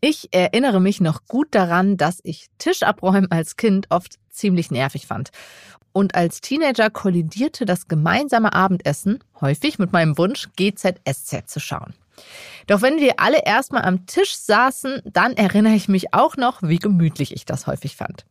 Ich erinnere mich noch gut daran, dass ich Tischabräumen als Kind oft ziemlich nervig fand. Und als Teenager kollidierte das gemeinsame Abendessen häufig mit meinem Wunsch, GZSZ zu schauen. Doch wenn wir alle erstmal am Tisch saßen, dann erinnere ich mich auch noch, wie gemütlich ich das häufig fand.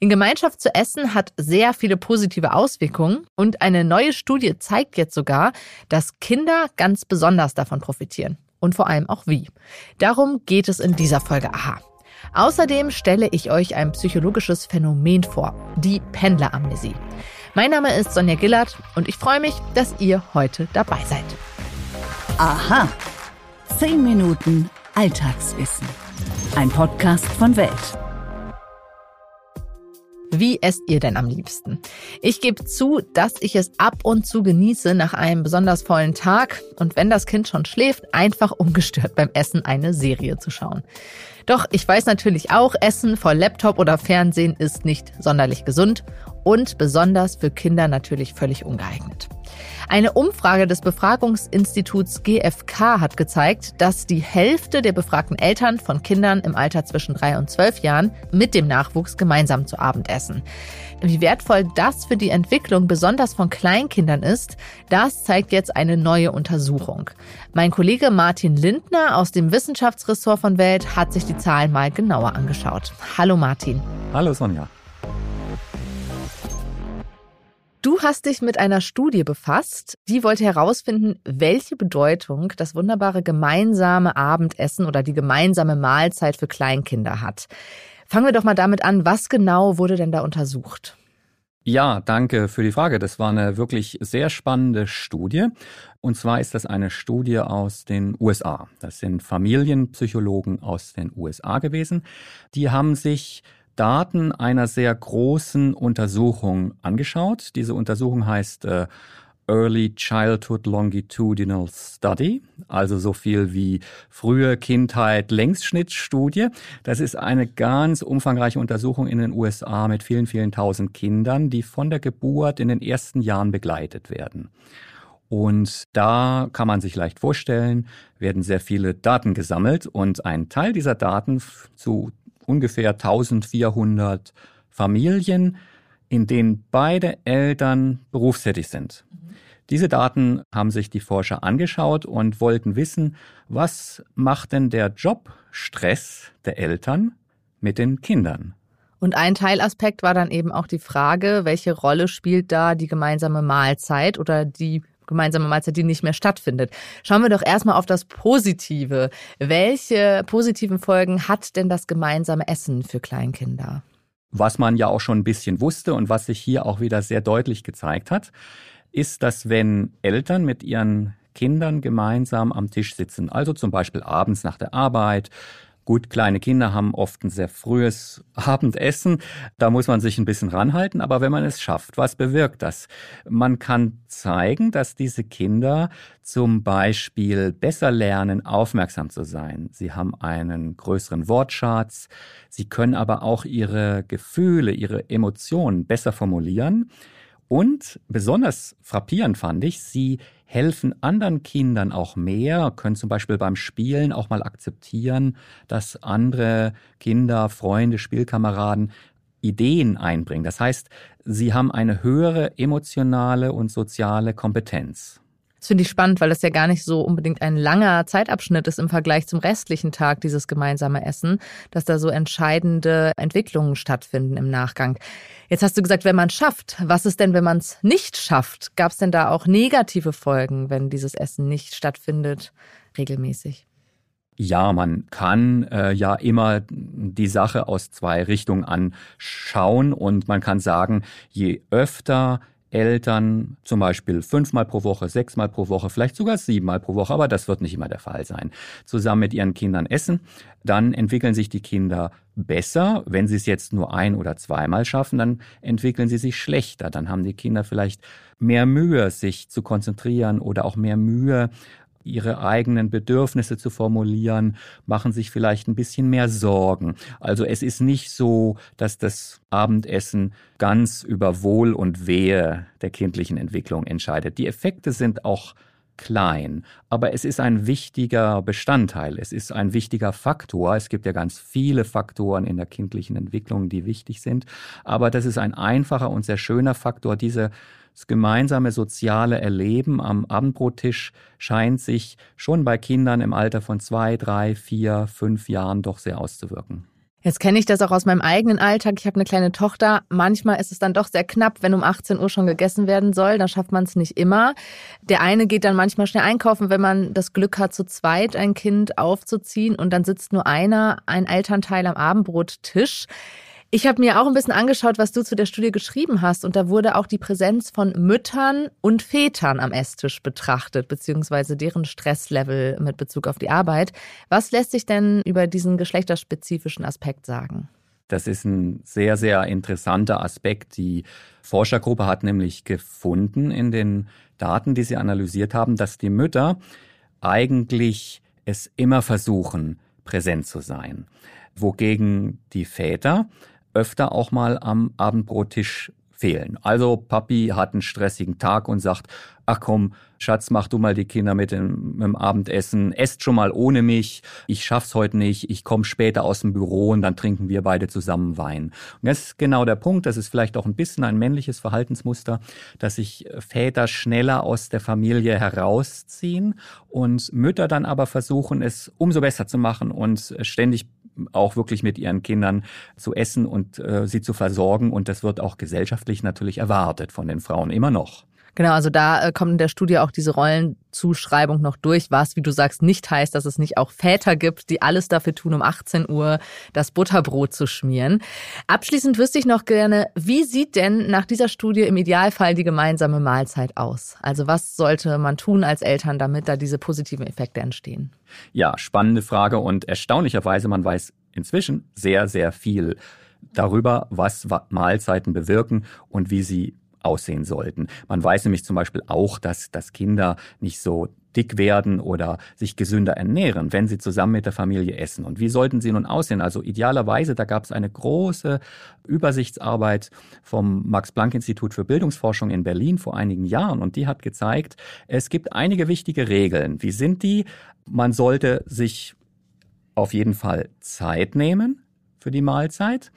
In Gemeinschaft zu essen hat sehr viele positive Auswirkungen und eine neue Studie zeigt jetzt sogar, dass Kinder ganz besonders davon profitieren. Und vor allem auch wie. Darum geht es in dieser Folge Aha. Außerdem stelle ich euch ein psychologisches Phänomen vor, die Pendleramnesie. Mein Name ist Sonja Gillard und ich freue mich, dass ihr heute dabei seid. Aha. 10 Minuten Alltagswissen. Ein Podcast von Welt. Wie esst ihr denn am liebsten? Ich gebe zu, dass ich es ab und zu genieße nach einem besonders vollen Tag und wenn das Kind schon schläft, einfach ungestört beim Essen eine Serie zu schauen. Doch ich weiß natürlich auch, Essen vor Laptop oder Fernsehen ist nicht sonderlich gesund und besonders für Kinder natürlich völlig ungeeignet. Eine Umfrage des Befragungsinstituts GfK hat gezeigt, dass die Hälfte der befragten Eltern von Kindern im Alter zwischen drei und zwölf Jahren mit dem Nachwuchs gemeinsam zu Abend essen. Wie wertvoll das für die Entwicklung besonders von Kleinkindern ist, das zeigt jetzt eine neue Untersuchung. Mein Kollege Martin Lindner aus dem Wissenschaftsressort von Welt hat sich die Zahlen mal genauer angeschaut. Hallo Martin. Hallo Sonja. Du hast dich mit einer Studie befasst, die wollte herausfinden, welche Bedeutung das wunderbare gemeinsame Abendessen oder die gemeinsame Mahlzeit für Kleinkinder hat. Fangen wir doch mal damit an, was genau wurde denn da untersucht? Ja, danke für die Frage. Das war eine wirklich sehr spannende Studie. Und zwar ist das eine Studie aus den USA. Das sind Familienpsychologen aus den USA gewesen. Die haben sich Daten einer sehr großen Untersuchung angeschaut. Diese Untersuchung heißt äh, Early Childhood Longitudinal Study, also so viel wie frühe Kindheit Längsschnittstudie. Das ist eine ganz umfangreiche Untersuchung in den USA mit vielen, vielen tausend Kindern, die von der Geburt in den ersten Jahren begleitet werden. Und da kann man sich leicht vorstellen, werden sehr viele Daten gesammelt und ein Teil dieser Daten zu ungefähr 1400 Familien, in denen beide Eltern berufstätig sind. Diese Daten haben sich die Forscher angeschaut und wollten wissen, was macht denn der Jobstress der Eltern mit den Kindern? Und ein Teilaspekt war dann eben auch die Frage, welche Rolle spielt da die gemeinsame Mahlzeit oder die gemeinsame Mahlzeit, die nicht mehr stattfindet. Schauen wir doch erstmal auf das Positive. Welche positiven Folgen hat denn das gemeinsame Essen für Kleinkinder? Was man ja auch schon ein bisschen wusste und was sich hier auch wieder sehr deutlich gezeigt hat, ist, dass wenn Eltern mit ihren Kindern gemeinsam am Tisch sitzen, also zum Beispiel abends nach der Arbeit, Gut, kleine Kinder haben oft ein sehr frühes Abendessen. Da muss man sich ein bisschen ranhalten. Aber wenn man es schafft, was bewirkt das? Man kann zeigen, dass diese Kinder zum Beispiel besser lernen, aufmerksam zu sein. Sie haben einen größeren Wortschatz. Sie können aber auch ihre Gefühle, ihre Emotionen besser formulieren. Und besonders frappierend fand ich, sie helfen anderen Kindern auch mehr, können zum Beispiel beim Spielen auch mal akzeptieren, dass andere Kinder, Freunde, Spielkameraden Ideen einbringen. Das heißt, sie haben eine höhere emotionale und soziale Kompetenz. Das finde ich spannend, weil das ja gar nicht so unbedingt ein langer Zeitabschnitt ist im Vergleich zum restlichen Tag, dieses gemeinsame Essen, dass da so entscheidende Entwicklungen stattfinden im Nachgang. Jetzt hast du gesagt, wenn man es schafft. Was ist denn, wenn man es nicht schafft? Gab es denn da auch negative Folgen, wenn dieses Essen nicht stattfindet, regelmäßig? Ja, man kann äh, ja immer die Sache aus zwei Richtungen anschauen und man kann sagen, je öfter Eltern zum Beispiel fünfmal pro Woche, sechsmal pro Woche, vielleicht sogar siebenmal pro Woche, aber das wird nicht immer der Fall sein, zusammen mit ihren Kindern essen, dann entwickeln sich die Kinder besser. Wenn sie es jetzt nur ein oder zweimal schaffen, dann entwickeln sie sich schlechter. Dann haben die Kinder vielleicht mehr Mühe, sich zu konzentrieren oder auch mehr Mühe, ihre eigenen Bedürfnisse zu formulieren, machen sich vielleicht ein bisschen mehr Sorgen. Also es ist nicht so, dass das Abendessen ganz über Wohl und Wehe der kindlichen Entwicklung entscheidet. Die Effekte sind auch klein, aber es ist ein wichtiger Bestandteil, es ist ein wichtiger Faktor. Es gibt ja ganz viele Faktoren in der kindlichen Entwicklung, die wichtig sind, aber das ist ein einfacher und sehr schöner Faktor. Diese das gemeinsame soziale Erleben am Abendbrottisch scheint sich schon bei Kindern im Alter von zwei, drei, vier, fünf Jahren doch sehr auszuwirken. Jetzt kenne ich das auch aus meinem eigenen Alltag. Ich habe eine kleine Tochter. Manchmal ist es dann doch sehr knapp, wenn um 18 Uhr schon gegessen werden soll. Da schafft man es nicht immer. Der eine geht dann manchmal schnell einkaufen, wenn man das Glück hat, zu zweit ein Kind aufzuziehen und dann sitzt nur einer, ein Elternteil am Abendbrottisch. Ich habe mir auch ein bisschen angeschaut, was du zu der Studie geschrieben hast. Und da wurde auch die Präsenz von Müttern und Vätern am Esstisch betrachtet, beziehungsweise deren Stresslevel mit Bezug auf die Arbeit. Was lässt sich denn über diesen geschlechterspezifischen Aspekt sagen? Das ist ein sehr, sehr interessanter Aspekt. Die Forschergruppe hat nämlich gefunden in den Daten, die sie analysiert haben, dass die Mütter eigentlich es immer versuchen, präsent zu sein. Wogegen die Väter öfter auch mal am Abendbrottisch fehlen. Also Papi hat einen stressigen Tag und sagt, ach komm, Schatz, mach du mal die Kinder mit dem, mit dem Abendessen, esst schon mal ohne mich, ich schaff's heute nicht, ich komme später aus dem Büro und dann trinken wir beide zusammen Wein. Und das ist genau der Punkt, das ist vielleicht auch ein bisschen ein männliches Verhaltensmuster, dass sich Väter schneller aus der Familie herausziehen und Mütter dann aber versuchen, es umso besser zu machen und ständig auch wirklich mit ihren Kindern zu essen und äh, sie zu versorgen. Und das wird auch gesellschaftlich natürlich erwartet von den Frauen immer noch. Genau, also da äh, kommt in der Studie auch diese Rollenzuschreibung noch durch, was, wie du sagst, nicht heißt, dass es nicht auch Väter gibt, die alles dafür tun, um 18 Uhr das Butterbrot zu schmieren. Abschließend wüsste ich noch gerne, wie sieht denn nach dieser Studie im Idealfall die gemeinsame Mahlzeit aus? Also was sollte man tun als Eltern, damit da diese positiven Effekte entstehen? Ja, spannende Frage und erstaunlicherweise, man weiß inzwischen sehr, sehr viel darüber, was Mahlzeiten bewirken und wie sie aussehen sollten. Man weiß nämlich zum Beispiel auch, dass, dass Kinder nicht so dick werden oder sich gesünder ernähren, wenn sie zusammen mit der Familie essen. Und wie sollten sie nun aussehen? Also idealerweise, da gab es eine große Übersichtsarbeit vom Max-Planck-Institut für Bildungsforschung in Berlin vor einigen Jahren und die hat gezeigt, es gibt einige wichtige Regeln. Wie sind die? Man sollte sich auf jeden Fall Zeit nehmen für die Mahlzeit.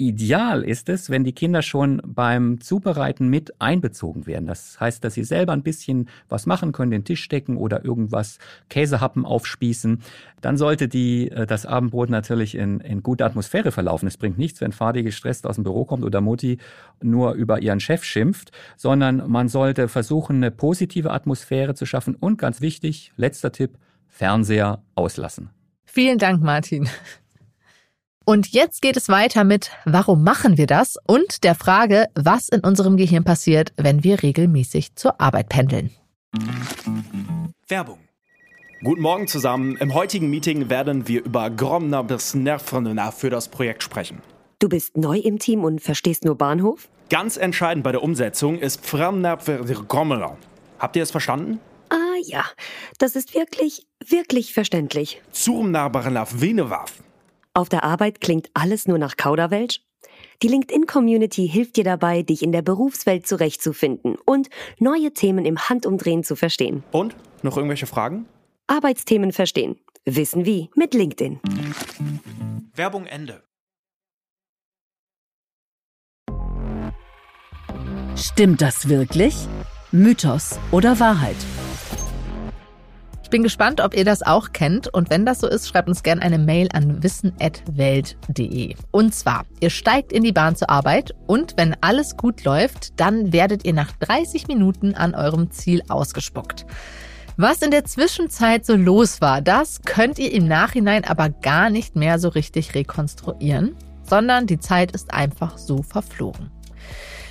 Ideal ist es, wenn die Kinder schon beim Zubereiten mit einbezogen werden. Das heißt, dass sie selber ein bisschen was machen können, den Tisch decken oder irgendwas Käsehappen aufspießen. Dann sollte die, äh, das Abendbrot natürlich in, in guter Atmosphäre verlaufen. Es bringt nichts, wenn Vati gestresst aus dem Büro kommt oder Mutti nur über ihren Chef schimpft, sondern man sollte versuchen, eine positive Atmosphäre zu schaffen. Und ganz wichtig, letzter Tipp, Fernseher auslassen. Vielen Dank, Martin. Und jetzt geht es weiter mit, warum machen wir das? Und der Frage, was in unserem Gehirn passiert, wenn wir regelmäßig zur Arbeit pendeln. Werbung. Guten Morgen zusammen. Im heutigen Meeting werden wir über Gromner bis Nervrenner für das Projekt sprechen. Du bist neu im Team und verstehst nur Bahnhof? Ganz entscheidend bei der Umsetzung ist Gromner. Habt ihr es verstanden? Ah ja, das ist wirklich, wirklich verständlich. Zum Nachbarn Venewaf. Auf der Arbeit klingt alles nur nach Kauderwelsch? Die LinkedIn-Community hilft dir dabei, dich in der Berufswelt zurechtzufinden und neue Themen im Handumdrehen zu verstehen. Und? Noch irgendwelche Fragen? Arbeitsthemen verstehen. Wissen wie mit LinkedIn. Werbung Ende. Stimmt das wirklich? Mythos oder Wahrheit? Ich bin gespannt, ob ihr das auch kennt. Und wenn das so ist, schreibt uns gerne eine Mail an wissen.welt.de. Und zwar, ihr steigt in die Bahn zur Arbeit und wenn alles gut läuft, dann werdet ihr nach 30 Minuten an eurem Ziel ausgespuckt. Was in der Zwischenzeit so los war, das könnt ihr im Nachhinein aber gar nicht mehr so richtig rekonstruieren, sondern die Zeit ist einfach so verflogen.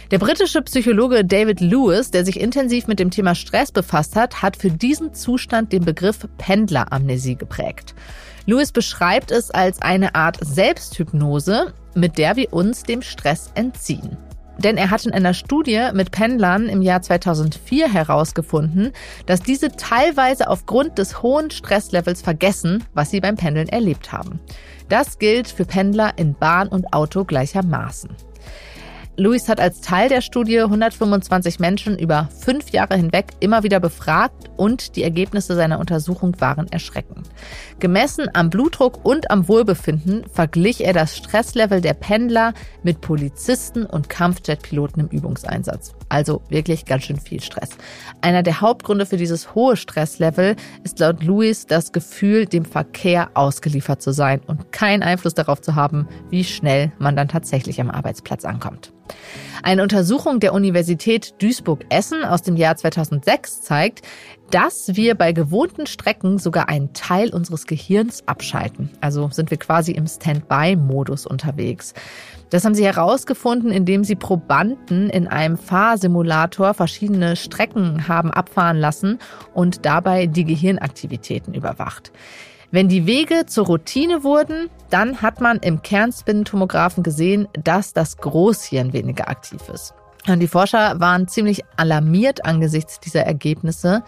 Der britische Psychologe David Lewis, der sich intensiv mit dem Thema Stress befasst hat, hat für diesen Zustand den Begriff Pendleramnesie geprägt. Lewis beschreibt es als eine Art Selbsthypnose, mit der wir uns dem Stress entziehen. Denn er hat in einer Studie mit Pendlern im Jahr 2004 herausgefunden, dass diese teilweise aufgrund des hohen Stresslevels vergessen, was sie beim Pendeln erlebt haben. Das gilt für Pendler in Bahn und Auto gleichermaßen. Luis hat als Teil der Studie 125 Menschen über fünf Jahre hinweg immer wieder befragt und die Ergebnisse seiner Untersuchung waren erschreckend. Gemessen am Blutdruck und am Wohlbefinden verglich er das Stresslevel der Pendler mit Polizisten und Kampfjetpiloten im Übungseinsatz. Also wirklich ganz schön viel Stress. Einer der Hauptgründe für dieses hohe Stresslevel ist laut Louis das Gefühl, dem Verkehr ausgeliefert zu sein und keinen Einfluss darauf zu haben, wie schnell man dann tatsächlich am Arbeitsplatz ankommt. Eine Untersuchung der Universität Duisburg-Essen aus dem Jahr 2006 zeigt, dass wir bei gewohnten Strecken sogar einen Teil unseres Gehirns abschalten. Also sind wir quasi im Standby-Modus unterwegs. Das haben sie herausgefunden, indem sie Probanden in einem Fahrsimulator verschiedene Strecken haben abfahren lassen und dabei die Gehirnaktivitäten überwacht. Wenn die Wege zur Routine wurden, dann hat man im Kernspintomographen gesehen, dass das Großhirn weniger aktiv ist. Und die Forscher waren ziemlich alarmiert angesichts dieser Ergebnisse,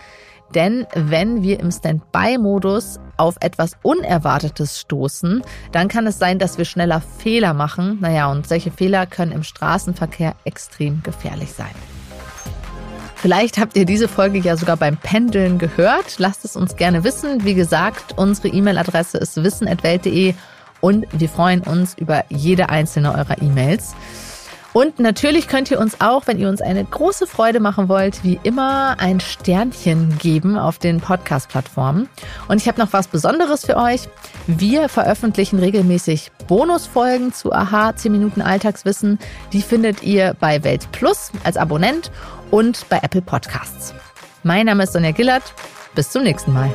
denn wenn wir im Standby-Modus auf etwas Unerwartetes stoßen, dann kann es sein, dass wir schneller Fehler machen. Naja, und solche Fehler können im Straßenverkehr extrem gefährlich sein. Vielleicht habt ihr diese Folge ja sogar beim Pendeln gehört. Lasst es uns gerne wissen. Wie gesagt, unsere E-Mail-Adresse ist wissen.welt.de und wir freuen uns über jede einzelne eurer E-Mails. Und natürlich könnt ihr uns auch, wenn ihr uns eine große Freude machen wollt, wie immer ein Sternchen geben auf den Podcast-Plattformen. Und ich habe noch was Besonderes für euch. Wir veröffentlichen regelmäßig Bonusfolgen zu Aha 10 Minuten Alltagswissen. Die findet ihr bei Welt Plus als Abonnent und bei Apple Podcasts. Mein Name ist Sonja Gillert. Bis zum nächsten Mal.